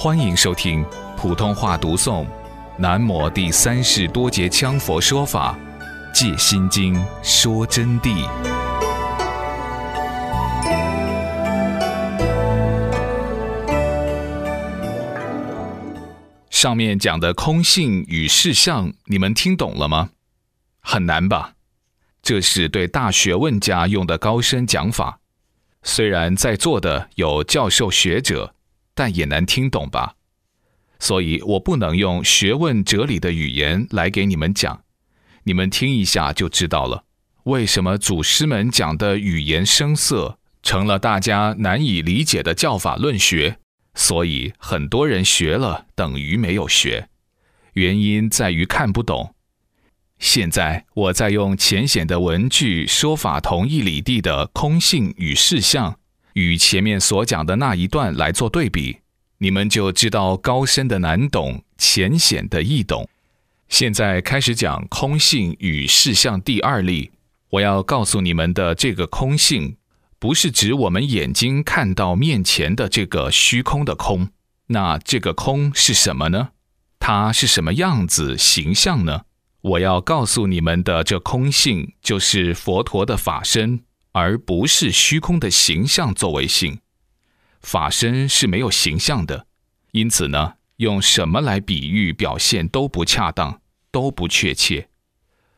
欢迎收听普通话读诵《南摩第三世多杰羌佛说法·戒心经》说真谛。上面讲的空性与事相，你们听懂了吗？很难吧？这是对大学问家用的高深讲法。虽然在座的有教授学者，但也难听懂吧？所以我不能用学问哲理的语言来给你们讲，你们听一下就知道了。为什么祖师们讲的语言生涩，成了大家难以理解的教法论学？所以很多人学了等于没有学，原因在于看不懂。现在我在用浅显的文句说法同义理地的空性与事相，与前面所讲的那一段来做对比，你们就知道高深的难懂，浅显的易懂。现在开始讲空性与事相第二例，我要告诉你们的这个空性。不是指我们眼睛看到面前的这个虚空的空，那这个空是什么呢？它是什么样子形象呢？我要告诉你们的这空性，就是佛陀的法身，而不是虚空的形象作为性。法身是没有形象的，因此呢，用什么来比喻表现都不恰当，都不确切。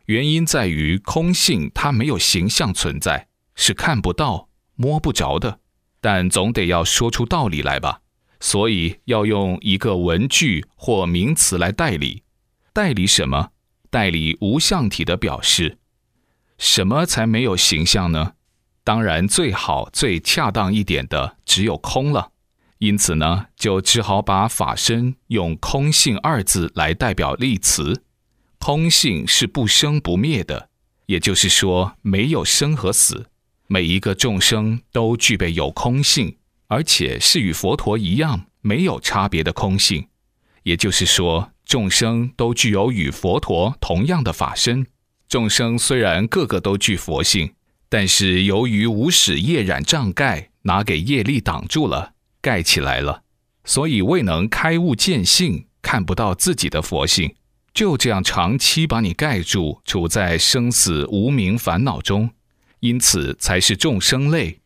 原因在于空性它没有形象存在，是看不到。摸不着的，但总得要说出道理来吧，所以要用一个文句或名词来代理。代理什么？代理无相体的表示。什么才没有形象呢？当然，最好最恰当一点的只有空了。因此呢，就只好把法身用“空性”二字来代表例词。空性是不生不灭的，也就是说，没有生和死。每一个众生都具备有空性，而且是与佛陀一样没有差别的空性。也就是说，众生都具有与佛陀同样的法身。众生虽然个个都具佛性，但是由于无始业染障盖，拿给业力挡住了，盖起来了，所以未能开悟见性，看不到自己的佛性，就这样长期把你盖住，处在生死无明烦恼中。因此才是众生类。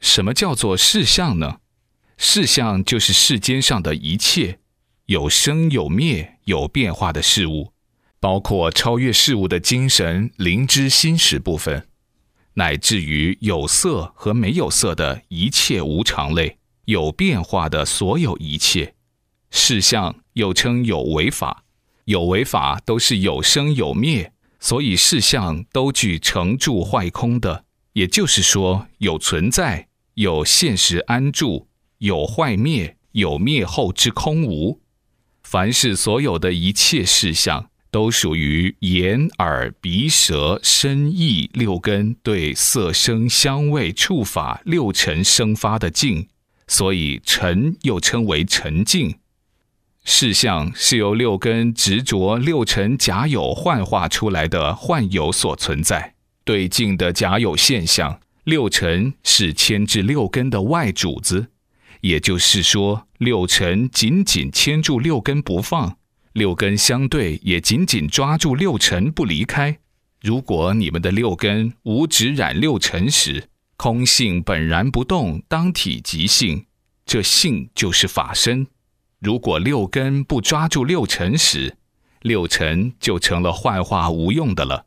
什么叫做事相呢？事相就是世间上的一切有生有灭、有变化的事物，包括超越事物的精神、灵知、心识部分，乃至于有色和没有色的一切无常类、有变化的所有一切事相，又称有为法。有为法都是有生有灭。所以事相都具成住坏空的，也就是说，有存在，有现实安住，有坏灭，有灭后之空无。凡是所有的一切事相，都属于眼、耳、鼻、舌、身、意六根对色、声、香味、触、法六尘生发的境，所以尘又称为尘境。事相是由六根执着六尘假有幻化出来的幻有所存在，对境的假有现象。六尘是牵制六根的外主子，也就是说，六尘紧紧牵住六根不放，六根相对也紧紧抓住六尘不离开。如果你们的六根无止染六尘时，空性本然不动，当体即性，这性就是法身。如果六根不抓住六尘时，六尘就成了幻化无用的了。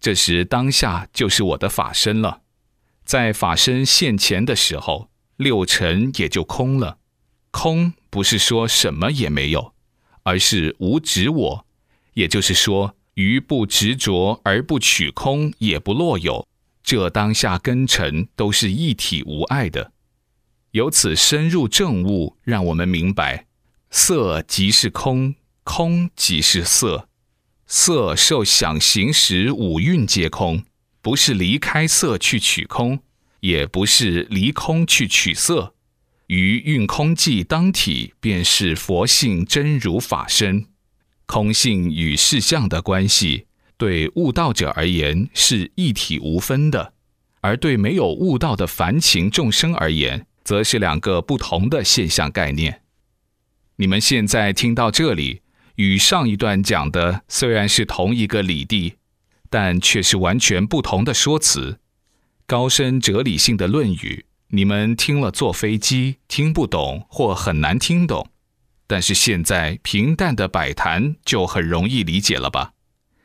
这时当下就是我的法身了。在法身现前的时候，六尘也就空了。空不是说什么也没有，而是无执我，也就是说，于不执着而不取空，也不落有。这当下根尘都是一体无碍的。由此深入正悟，让我们明白。色即是空，空即是色。色受想行识五蕴皆空，不是离开色去取空，也不是离空去取色。于运空寂当体，便是佛性真如法身。空性与事相的关系，对悟道者而言是一体无分的；而对没有悟道的凡情众生而言，则是两个不同的现象概念。你们现在听到这里，与上一段讲的虽然是同一个理地，但却是完全不同的说辞。高深哲理性的论语，你们听了坐飞机听不懂或很难听懂，但是现在平淡的摆谈就很容易理解了吧？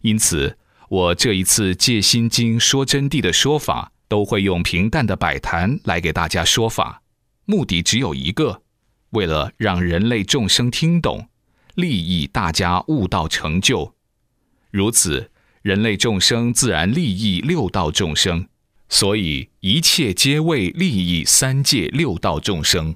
因此，我这一次借心经说真谛的说法，都会用平淡的摆谈来给大家说法，目的只有一个。为了让人类众生听懂，利益大家悟道成就，如此人类众生自然利益六道众生，所以一切皆为利益三界六道众生。